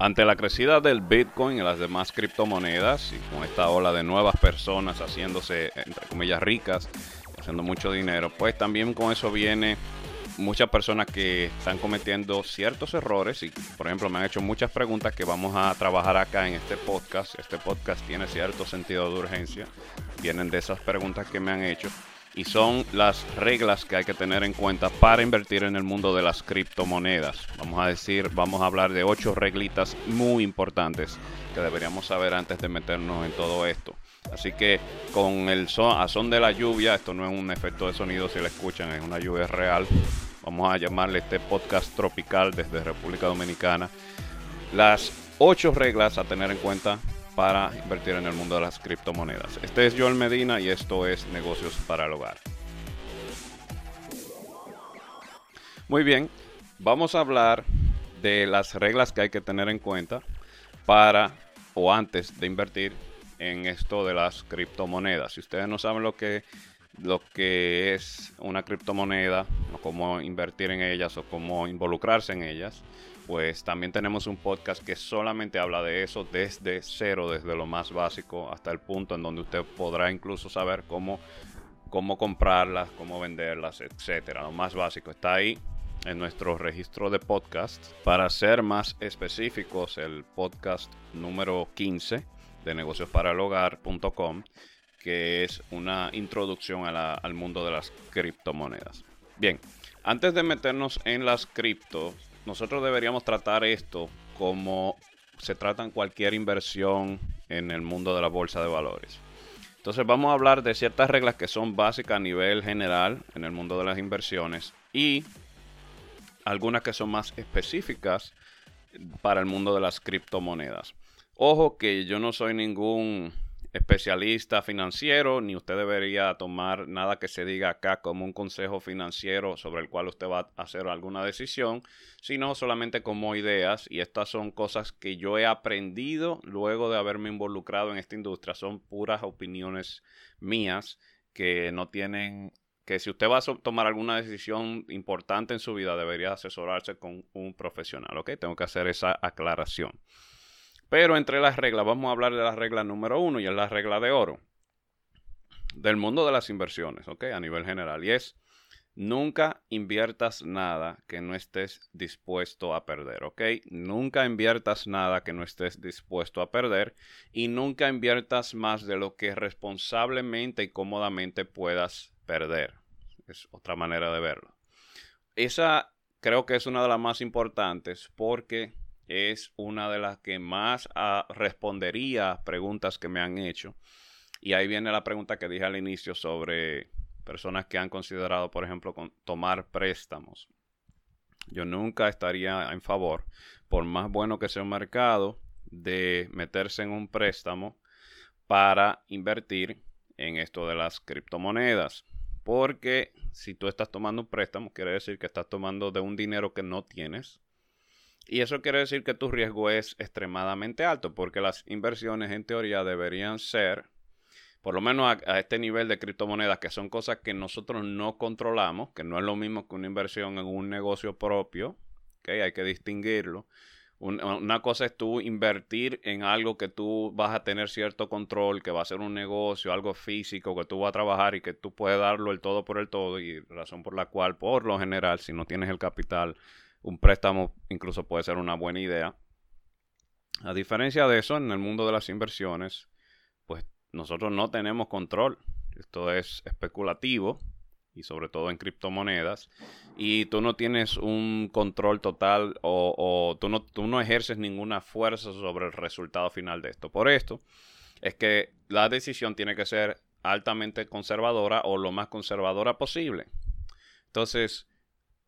Ante la crecida del Bitcoin y las demás criptomonedas, y con esta ola de nuevas personas haciéndose, entre comillas, ricas, haciendo mucho dinero, pues también con eso viene muchas personas que están cometiendo ciertos errores y, por ejemplo, me han hecho muchas preguntas que vamos a trabajar acá en este podcast. Este podcast tiene cierto sentido de urgencia. Vienen de esas preguntas que me han hecho y son las reglas que hay que tener en cuenta para invertir en el mundo de las criptomonedas. Vamos a decir, vamos a hablar de ocho reglitas muy importantes que deberíamos saber antes de meternos en todo esto. Así que con el son, de la lluvia, esto no es un efecto de sonido si la escuchan, es una lluvia real. Vamos a llamarle este podcast tropical desde República Dominicana. Las ocho reglas a tener en cuenta para invertir en el mundo de las criptomonedas. Este es Joel Medina y esto es Negocios para el Hogar. Muy bien, vamos a hablar de las reglas que hay que tener en cuenta para o antes de invertir en esto de las criptomonedas. Si ustedes no saben lo que, lo que es una criptomoneda o cómo invertir en ellas o cómo involucrarse en ellas, pues también tenemos un podcast que solamente habla de eso desde cero, desde lo más básico hasta el punto en donde usted podrá incluso saber cómo, cómo comprarlas, cómo venderlas, etcétera. Lo más básico está ahí en nuestro registro de podcast. Para ser más específicos, el podcast número 15 de negociosparalhogar.com, que es una introducción al mundo de las criptomonedas. Bien, antes de meternos en las criptos, nosotros deberíamos tratar esto como se trata en cualquier inversión en el mundo de la bolsa de valores. Entonces vamos a hablar de ciertas reglas que son básicas a nivel general en el mundo de las inversiones y algunas que son más específicas para el mundo de las criptomonedas. Ojo que yo no soy ningún especialista financiero, ni usted debería tomar nada que se diga acá como un consejo financiero sobre el cual usted va a hacer alguna decisión, sino solamente como ideas. Y estas son cosas que yo he aprendido luego de haberme involucrado en esta industria. Son puras opiniones mías que no tienen que si usted va a tomar alguna decisión importante en su vida, debería asesorarse con un profesional, ¿ok? Tengo que hacer esa aclaración. Pero entre las reglas, vamos a hablar de la regla número uno y es la regla de oro del mundo de las inversiones, ¿ok? A nivel general. Y es, nunca inviertas nada que no estés dispuesto a perder, ¿ok? Nunca inviertas nada que no estés dispuesto a perder y nunca inviertas más de lo que responsablemente y cómodamente puedas perder. Es otra manera de verlo. Esa creo que es una de las más importantes porque es una de las que más ah, respondería preguntas que me han hecho. Y ahí viene la pregunta que dije al inicio sobre personas que han considerado, por ejemplo, tomar préstamos. Yo nunca estaría en favor, por más bueno que sea un mercado, de meterse en un préstamo para invertir en esto de las criptomonedas. Porque si tú estás tomando un préstamo, quiere decir que estás tomando de un dinero que no tienes y eso quiere decir que tu riesgo es extremadamente alto, porque las inversiones en teoría deberían ser, por lo menos a, este nivel de criptomonedas, que son cosas que nosotros no controlamos, que no es lo mismo que una inversión en un negocio propio, que hay que distinguirlo. una cosa es tú invertir en algo que tú vas a tener cierto control, que va a ser un negocio, algo físico, que tú vas a trabajar y que tú puedes darlo el todo por el todo, y razón por la cual, por lo general, si no tienes el capital, un préstamo incluso puede ser una buena idea. A diferencia de eso, en el mundo de las inversiones, pues nosotros no tenemos control. Esto es especulativo y sobre todo en criptomonedas. Y tú no tienes un control total o, tú, no, tú no ejerces ninguna fuerza sobre el resultado final de esto. Por esto es que la decisión tiene que ser altamente conservadora o lo más conservadora posible. Entonces,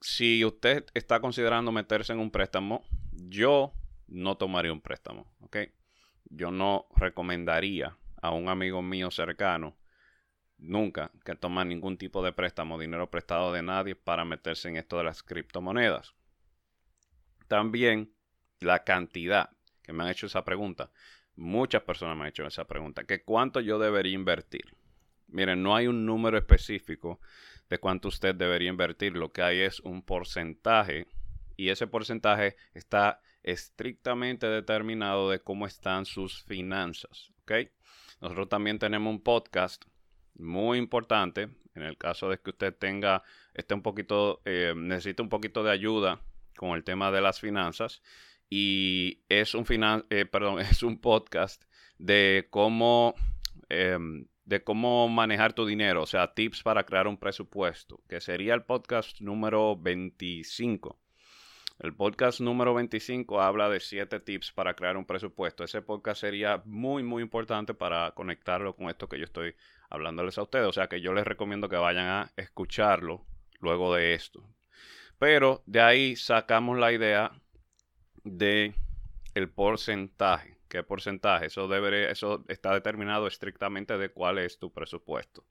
si usted está considerando meterse en un préstamo, yo no tomaría un préstamo, ¿ok? Yo no recomendaría a un amigo mío cercano nunca que tome ningún tipo de préstamo, dinero prestado de nadie para meterse en esto de las criptomonedas. También la cantidad que me han hecho esa pregunta. Muchas personas me han hecho esa pregunta. ¿Que cuánto yo debería invertir? Miren, no hay un número específico de cuánto usted debería invertir. Lo que hay es un porcentaje y ese porcentaje está estrictamente determinado de cómo están sus finanzas. ¿ok? Nosotros también tenemos un podcast muy importante en el caso de que usted tenga, esté un poquito, eh, necesite un poquito de ayuda con el tema de las finanzas. Y es un, finan eh, perdón, es un podcast de cómo, em, de cómo manejar tu dinero, o sea, tips para crear un presupuesto, que sería el podcast número 25. El podcast número 25 habla de 7 tips para crear un presupuesto. Ese podcast sería muy, muy importante para conectarlo con esto que yo estoy hablándoles a ustedes. O sea que yo les recomiendo que vayan a escucharlo luego de esto. Pero de ahí sacamos la idea de el porcentaje. ¿Qué porcentaje? Eso, debería, eso está determinado estrictamente de cuál es tu presupuesto.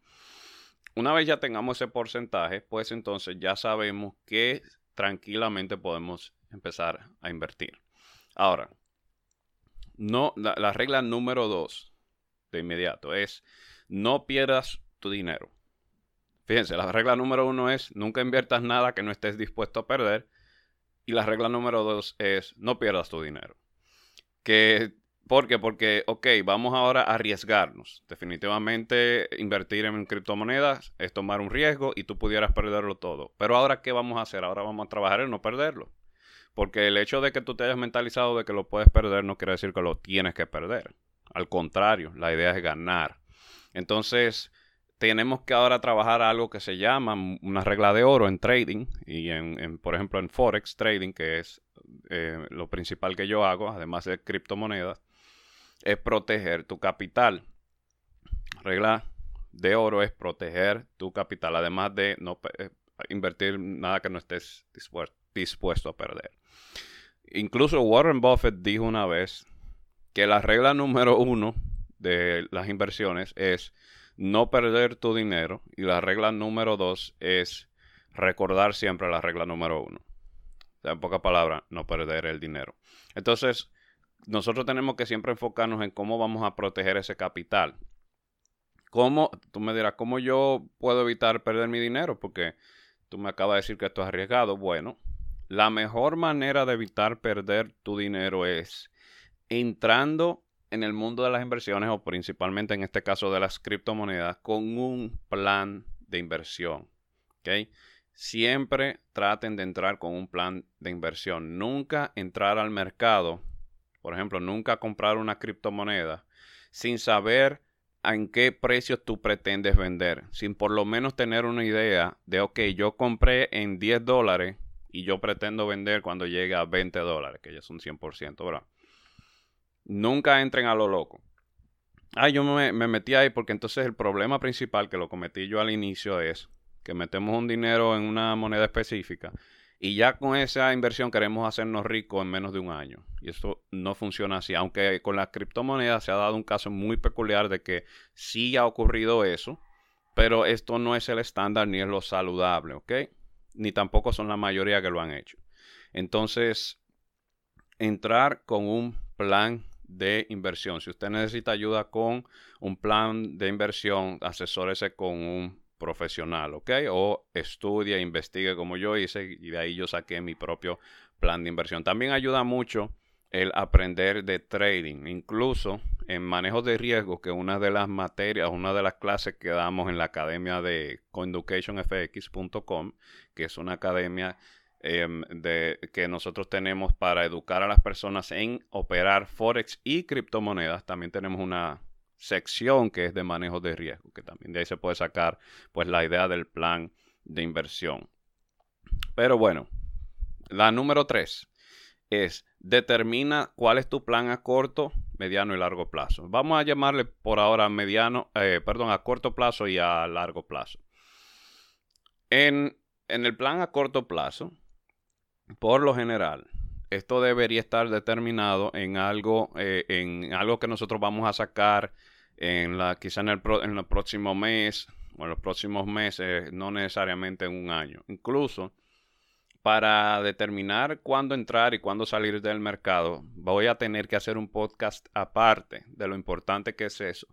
Una vez ya tengamos ese porcentaje, pues entonces ya sabemos que tranquilamente podemos empezar a invertir. Ahora, no, la regla número dos de inmediato es no pierdas tu dinero. Fíjense, la regla número uno es nunca inviertas nada que no estés dispuesto a perder. Y la regla número dos es no pierdas tu dinero. Que, ¿Por qué? Porque, ok, vamos ahora a arriesgarnos. Definitivamente invertir en criptomonedas es tomar un riesgo y tú pudieras perderlo todo. Pero ahora, ¿qué vamos a hacer? Ahora vamos a trabajar en no perderlo. Porque el hecho de que tú te hayas mentalizado de que lo puedes perder no quiere decir que lo tienes que perder. Al contrario, la idea es ganar. Entonces, tenemos que ahora trabajar algo que se llama una regla de oro en trading y en, por ejemplo, en Forex trading, que es eh, lo principal que yo hago, además de criptomonedas, es proteger tu capital. Regla de oro es proteger tu capital, además de no eh, invertir nada que no estés dispuesto a perder. Incluso Warren Buffett dijo una vez que la regla número uno de las inversiones es no perder tu dinero y la regla número dos es recordar siempre la regla número uno. O sea, en pocas palabras, no perder el dinero. Entonces, nosotros tenemos que siempre enfocarnos en cómo vamos a proteger ese capital. ¿Cómo? Tú me dirás, ¿cómo yo puedo evitar perder mi dinero? Porque tú me acabas de decir que esto es arriesgado. Bueno, la mejor manera de evitar perder tu dinero es entrando en el mundo de las inversiones o principalmente en este caso de las criptomonedas con un plan de inversión. Siempre traten de entrar con un plan de inversión. Nunca entrar al mercado, por ejemplo, nunca comprar una criptomoneda sin saber en qué precios tú pretendes vender, sin por lo menos tener una idea de, ok, yo compré en 10 dólares y yo pretendo vender cuando llegue a 20 dólares, que ya son 100%, ¿verdad? Nunca entren a lo loco. Ah, yo me, metí ahí porque entonces el problema principal que lo cometí yo al inicio es que metemos un dinero en una moneda específica y ya con esa inversión queremos hacernos ricos en menos de un año. Y eso no funciona así. Aunque con las criptomonedas se ha dado un caso muy peculiar de que sí ha ocurrido eso, pero esto no es el estándar ni es lo saludable, ¿ok? Ni tampoco son la mayoría que lo han hecho. Entonces, entrar con un plan de inversión. Si usted necesita ayuda con un plan de inversión, asesórese con un profesional, ¿ok? O estudie, investigue como yo hice y de ahí yo saqué mi propio plan de inversión. También ayuda mucho el aprender de trading, incluso en manejo de riesgo, que una de las materias, una de las clases que damos en la academia de coinducationfx.com, que es una academia Em, de, que nosotros tenemos para educar a las personas en operar Forex y criptomonedas. También tenemos una sección que es de manejo de riesgo, que también de ahí se puede sacar pues la idea del plan de inversión. Pero bueno, la número tres es determina cuál es tu plan a corto, mediano y largo plazo. Vamos a llamarle por ahora mediano, eh, perdón, a corto plazo y a largo plazo. En, en el plan a corto plazo, por lo general, esto debería estar determinado en algo, eh, en algo que nosotros vamos a sacar en la, quizá en el, en el próximo mes o en los próximos meses, no necesariamente en un año. Incluso para determinar cuándo entrar y cuándo salir del mercado, voy a tener que hacer un podcast aparte de lo importante que es eso,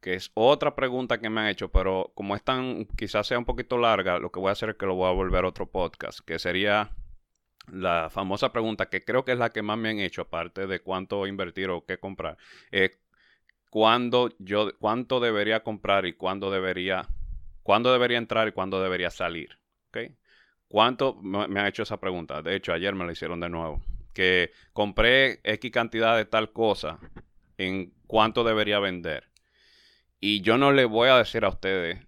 que es otra pregunta que me han hecho, pero como es tan, quizás sea un poquito larga, lo que voy a hacer es que lo voy a volver a otro podcast, que sería la famosa pregunta que creo que es la que más me han hecho, aparte de cuánto invertir o qué comprar, cuándo yo, cuánto debería comprar y cuándo debería, cuándo debería entrar y cuándo debería salir. ¿Cuánto me, han hecho esa pregunta? De hecho, ayer me la hicieron de nuevo. Que compré X cantidad de tal cosa, ¿en cuánto debería vender? Y yo no le voy a decir a ustedes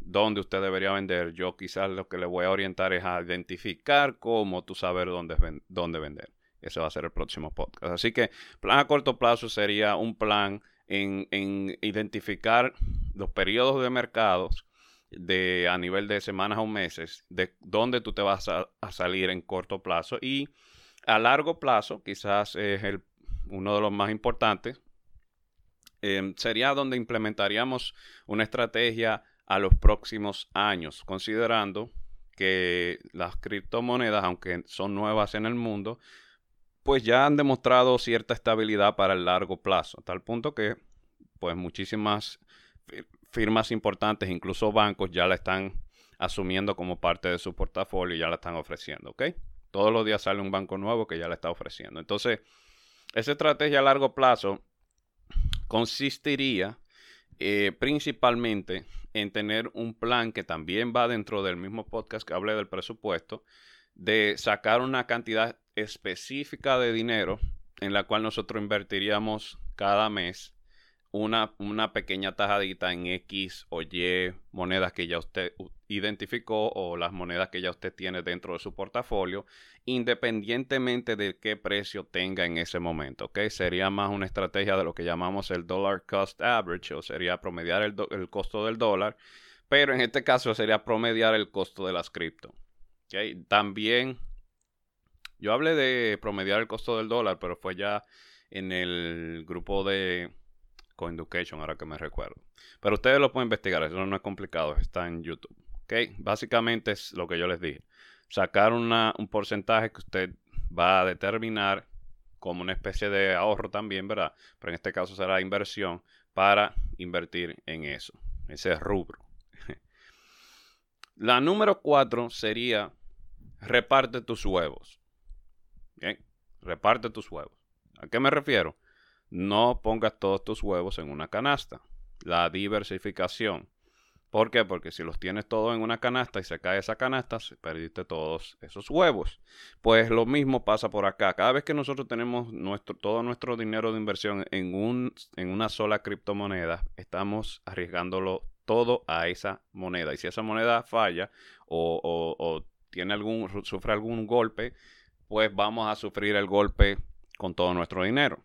dónde usted debería vender. Yo quizás lo que le voy a orientar es a identificar cómo tú saber dónde, dónde vender. Ese va a ser el próximo podcast. Así que plan a corto plazo sería un plan en, identificar los periodos de mercados de, a nivel de semanas o meses, de dónde tú te vas a, salir en corto plazo. Y a largo plazo, quizás es el, uno de los más importantes, em, sería donde implementaríamos una estrategia a los próximos años, considerando que las criptomonedas, aunque son nuevas en el mundo, pues ya han demostrado cierta estabilidad para el largo plazo, a tal punto que pues muchísimas firmas importantes, incluso bancos, ya la están asumiendo como parte de su portafolio y ya la están ofreciendo, ¿ok? Todos los días sale un banco nuevo que ya la está ofreciendo. Entonces, esa estrategia a largo plazo consistiría eh, principalmente en tener un plan que también va dentro del mismo podcast que hablé del presupuesto, de sacar una cantidad específica de dinero en la cual nosotros invertiríamos cada mes una, una, pequeña tajadita en X o Y monedas que ya usted identificó o las monedas que ya usted tiene dentro de su portafolio, independientemente de qué precio tenga en ese momento. ¿ok? Sería más una estrategia de lo que llamamos el dollar cost average, o sería promediar el, el costo del dólar, pero en este caso sería promediar el costo de las cripto. ¿Ok? También, yo hablé de promediar el costo del dólar, pero fue ya en el grupo de Coinducation, ahora que me recuerdo. Pero ustedes lo pueden investigar, eso no es complicado, está en YouTube. ¿Ok? Básicamente es lo que yo les dije. Sacar una, un porcentaje que usted va a determinar como una especie de ahorro también, ¿verdad? Pero en este caso será inversión para invertir en eso, ese rubro. La número cuatro sería reparte tus huevos. Bien, reparte tus huevos. ¿A qué me refiero? no pongas todos tus huevos en una canasta. La diversificación. ¿Por qué? Porque si los tienes todos en una canasta y se cae esa canasta, perdiste todos esos huevos. Pues lo mismo pasa por acá. Cada vez que nosotros tenemos nuestro, todo nuestro dinero de inversión en, un, en una sola criptomoneda, estamos arriesgándolo todo a esa moneda. Y si esa moneda falla o, tiene algún, sufre algún golpe, pues vamos a sufrir el golpe con todo nuestro dinero.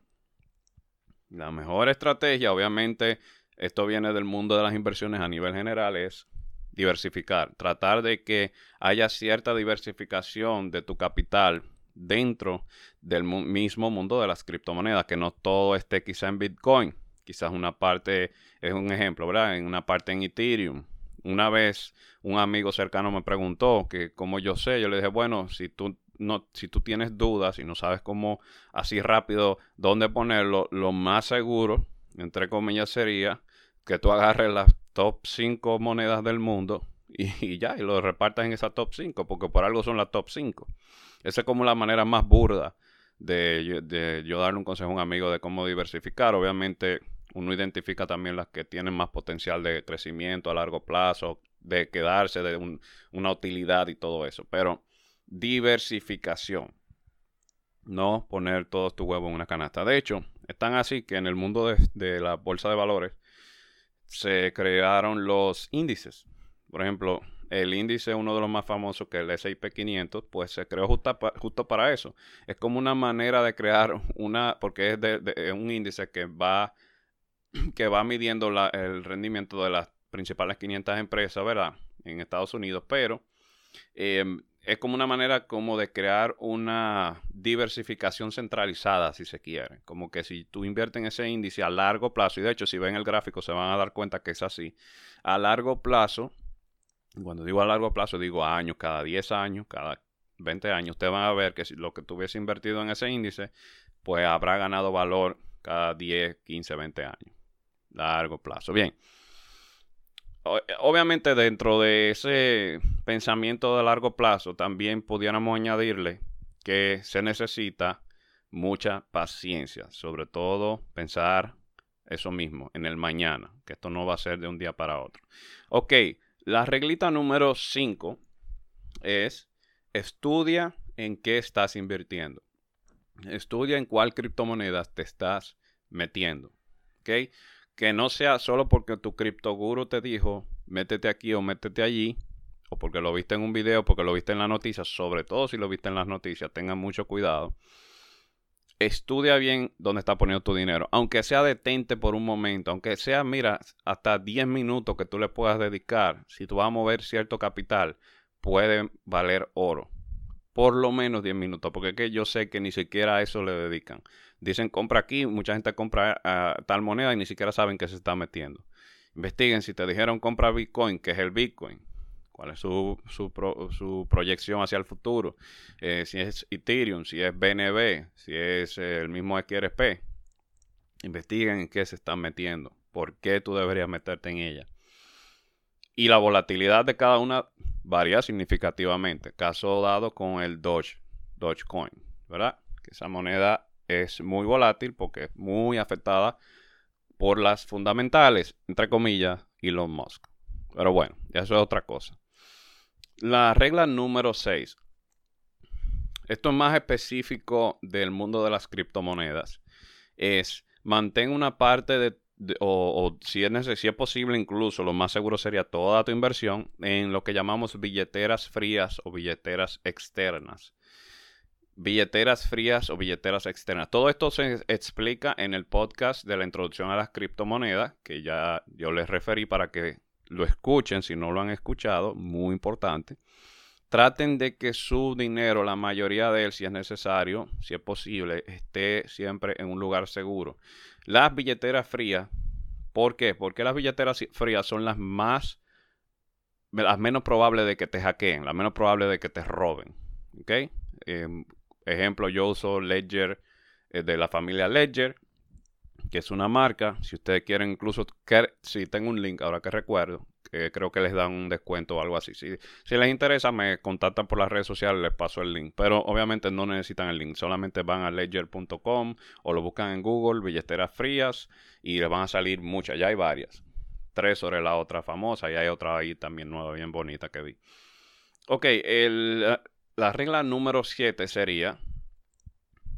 La mejor estrategia, obviamente, esto viene del mundo de las inversiones a nivel general, es diversificar. Tratar de que haya cierta diversificación de tu capital dentro del mismo mundo de las criptomonedas, que no todo esté quizá en Bitcoin. Quizás una parte, es un ejemplo, ¿verdad? En una parte en Ethereum. Una vez un amigo cercano me preguntó que como yo sé, yo le dije, bueno, si tú no, si tú tienes dudas y no sabes cómo así rápido dónde ponerlo, lo más seguro, entre comillas, sería que tú agarres las top 5 monedas del mundo y, ya, y lo repartas en esa top 5, porque por algo son las top 5. Esa es como la manera más burda de, de yo darle un consejo a un amigo de cómo diversificar. Obviamente uno identifica también las que tienen más potencial de crecimiento a largo plazo, de quedarse, de una utilidad y todo eso. Pero diversificación. No poner todos tu huevos en una canasta. De hecho, es tan así que en el mundo de, la bolsa de valores se crearon los índices. Por ejemplo, el índice, uno de los más famosos, que es el S&P 500, pues se creó justo, justo, para eso. Es como una manera de crear una, porque es de, un índice que va, que va midiendo el rendimiento de las principales 500 empresas, ¿verdad? En Estados Unidos, pero em, es como una manera como de crear una diversificación centralizada, si se quiere. Como que si tú inviertes en ese índice a largo plazo, y de hecho si ven el gráfico se van a dar cuenta que es así, a largo plazo, cuando digo a largo plazo digo a años, cada 10 años, cada 20 años, ustedes van a ver que si lo que tuviese invertido en ese índice, pues habrá ganado valor cada 10, 15, 20 años. Largo plazo. Bien. Eh, obviamente dentro de ese pensamiento de largo plazo también pudiéramos añadirle que se necesita mucha paciencia, sobre todo pensar eso mismo, en el mañana, que esto no va a ser de un día para otro. Ok, la reglita número 5 es estudia en qué estás invirtiendo. Estudia en cuál criptomonedas te estás metiendo. ¿Ok? Que no sea solo porque tu criptoguru te dijo, métete aquí o métete allí, o porque lo viste en un video, porque lo viste en las noticias, sobre todo si lo viste en las noticias, tengan mucho cuidado. Estudia bien dónde está poniendo tu dinero, aunque sea detente por un momento, aunque sea, mira, hasta 10 minutos que tú le puedas dedicar, si tú vas a mover cierto capital, puede valer oro por lo menos 10 minutos, porque es que yo sé que ni siquiera a eso le dedican. Dicen compra aquí, mucha gente compra tal moneda y ni siquiera saben qué se está metiendo. Investiguen si te dijeron compra Bitcoin, ¿qué es el Bitcoin? ¿Cuál es su, su, proyección hacia el futuro? Eh, si es Ethereum, si es BNB, si es el mismo XRP. Investiguen en qué se están metiendo, por qué tú deberías meterte en ella. Y la volatilidad de cada una varía significativamente. Caso dado con el Doge, Dogecoin, ¿verdad? Que esa moneda es muy volátil porque es muy afectada por las fundamentales, entre comillas, Elon Musk. Pero bueno, eso es otra cosa. La regla número 6. Esto es más específico del mundo de las criptomonedas. Es mantén una parte de o, si, es si es posible incluso, lo más seguro sería toda tu inversión en lo que llamamos billeteras frías o billeteras externas. Billeteras frías o billeteras externas. Todo esto se explica en el podcast de la introducción a las criptomonedas, que ya yo les referí para que lo escuchen si no lo han escuchado, muy importante. Traten de que su dinero, la mayoría de él, si es necesario, si es posible, esté siempre en un lugar seguro. Las billeteras frías, ¿por qué? Porque las billeteras frías son las más, las menos probables de que te hackeen, las menos probables de que te roben. Em, ejemplo, yo uso Ledger eh, de la familia Ledger, que es una marca. Si ustedes quieren, incluso, si tengo un link ahora que recuerdo, creo que les dan un descuento o algo así. Si, les interesa, me contactan por las redes sociales, les paso el link. Pero obviamente no necesitan el link, solamente van a ledger.com o lo buscan en Google, billeteras frías, y les van a salir muchas, ya hay varias. Tres sobre la otra famosa y hay otra ahí también nueva, bien bonita que vi. Ok, el, la regla número 7 sería,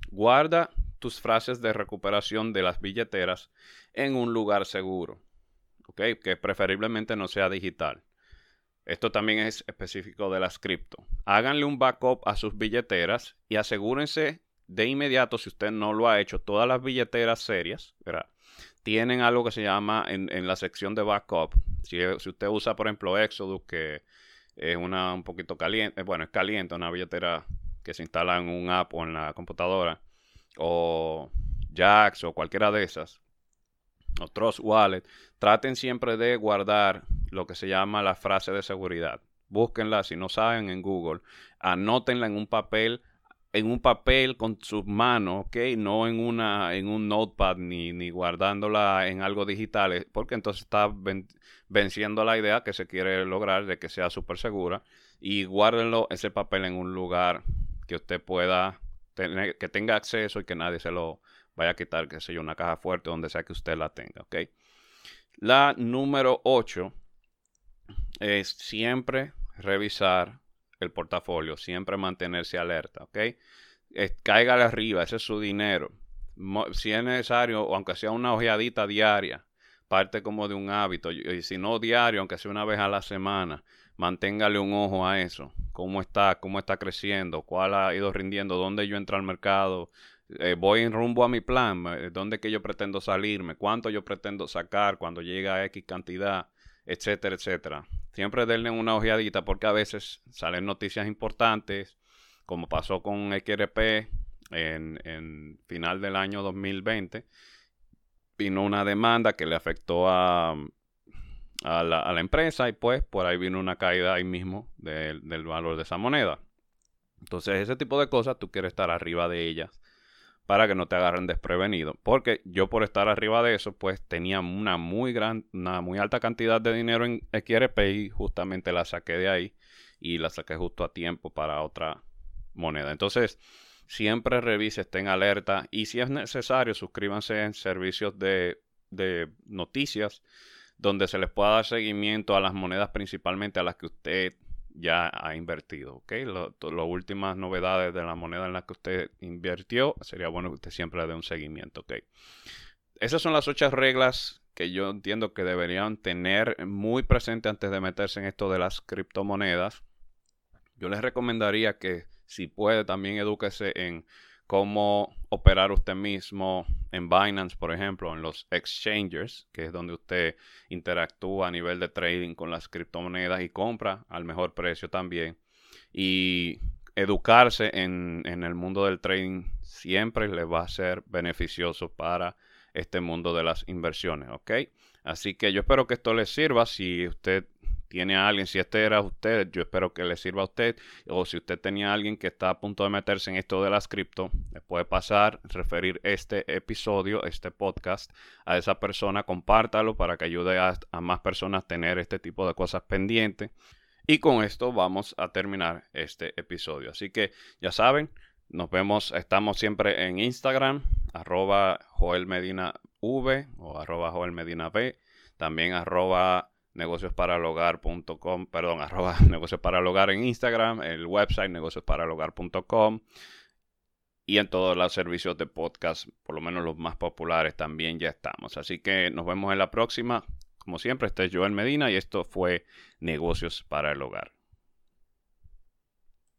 guarda tus frases de recuperación de las billeteras en un lugar seguro. Que preferiblemente no sea digital. Esto también es específico de las cripto. Háganle un backup a sus billeteras y asegúrense de inmediato, si usted no lo ha hecho, todas las billeteras serias, tienen algo que se llama en, la sección de backup. Si, si, usted usa, por ejemplo, Exodus, que es una un poquito caliente, bueno, es caliente, una billetera que se instala en un app o en la computadora, o Jax o cualquiera de esas, o Trust Wallet, traten siempre de guardar lo que se llama la frase de seguridad. Búsquenla, si no saben, en Google. Anótenla en un papel, en un papel con sus manos, ¿ok? No en, una, en un notepad ni, ni guardándola en algo digital, eh, porque entonces está venciendo la idea que se quiere lograr de que sea súper segura. Y guárdenlo ese papel en un lugar que usted pueda que tenga acceso y que nadie se lo, vaya a quitar, qué sé yo, una caja fuerte donde sea que usted la tenga, ¿ok? La número 8 es siempre revisar el portafolio, siempre mantenerse alerta, ¿ok? cáigale arriba, ese es su dinero. Si es necesario, aunque sea una ojeadita diaria, parte como de un hábito, y si no diario, aunque sea una vez a la semana, manténgale un ojo a eso. ¿Cómo está? ¿Cómo está creciendo? ¿Cuál ha ido rindiendo? ¿Dónde yo entro al mercado? Eh, voy en rumbo a mi plan, eh, dónde que yo pretendo salirme, cuánto yo pretendo sacar cuando llega a X cantidad, etcétera, etcétera. Siempre denle una ojeadita porque a veces salen noticias importantes, como pasó con XRP en, en final del año 2020. Vino una demanda que le afectó a, a, la, empresa y pues por ahí vino una caída ahí mismo del valor de esa moneda. Entonces ese tipo de cosas tú quieres estar arriba de ellas para que no te agarren desprevenido. Porque yo por estar arriba de eso, pues tenía una muy gran, una muy alta cantidad de dinero en XRP y justamente la saqué de ahí y la saqué justo a tiempo para otra, moneda. Entonces, siempre revise, estén alerta y si es necesario, suscríbanse en servicios de, de noticias donde se les pueda dar seguimiento a las monedas principalmente a las que usted ya ha invertido, ¿ok? Las últimas novedades de la moneda en la que usted invirtió, sería bueno que usted siempre le dé un seguimiento, ¿ok? Esas son las ocho reglas que yo entiendo que deberían tener muy presente antes de meterse en esto de las criptomonedas. Yo les recomendaría que si puede también edúquese en cómo operar usted mismo en Binance, por ejemplo, en los exchanges, que es donde usted interactúa a nivel de trading con las criptomonedas y compra al mejor precio también. Y educarse en, en el mundo del trading siempre le va a ser beneficioso para este mundo de las inversiones, ¿ok? Así que yo espero que esto les sirva. Si usted tiene a alguien, si este era usted, yo espero que le sirva a usted. O si usted tenía a alguien que está a punto de meterse en esto de las cripto, le puede pasar, referir este episodio, este podcast a esa persona, compártalo para que ayude a, más personas a tener este tipo de cosas pendientes. Y con esto vamos a terminar este episodio. Así que ya saben, nos vemos, estamos siempre en Instagram, arroba Joel Medina V o arroba. También arroba negociosparalogar.com, perdón, arroba negocios en Instagram, el website negociosparalogar.com y en todos los servicios de podcast, por lo menos los más populares también ya estamos. Así que nos vemos en la próxima. Como siempre, este es Joel Medina y esto fue Negocios para el Hogar.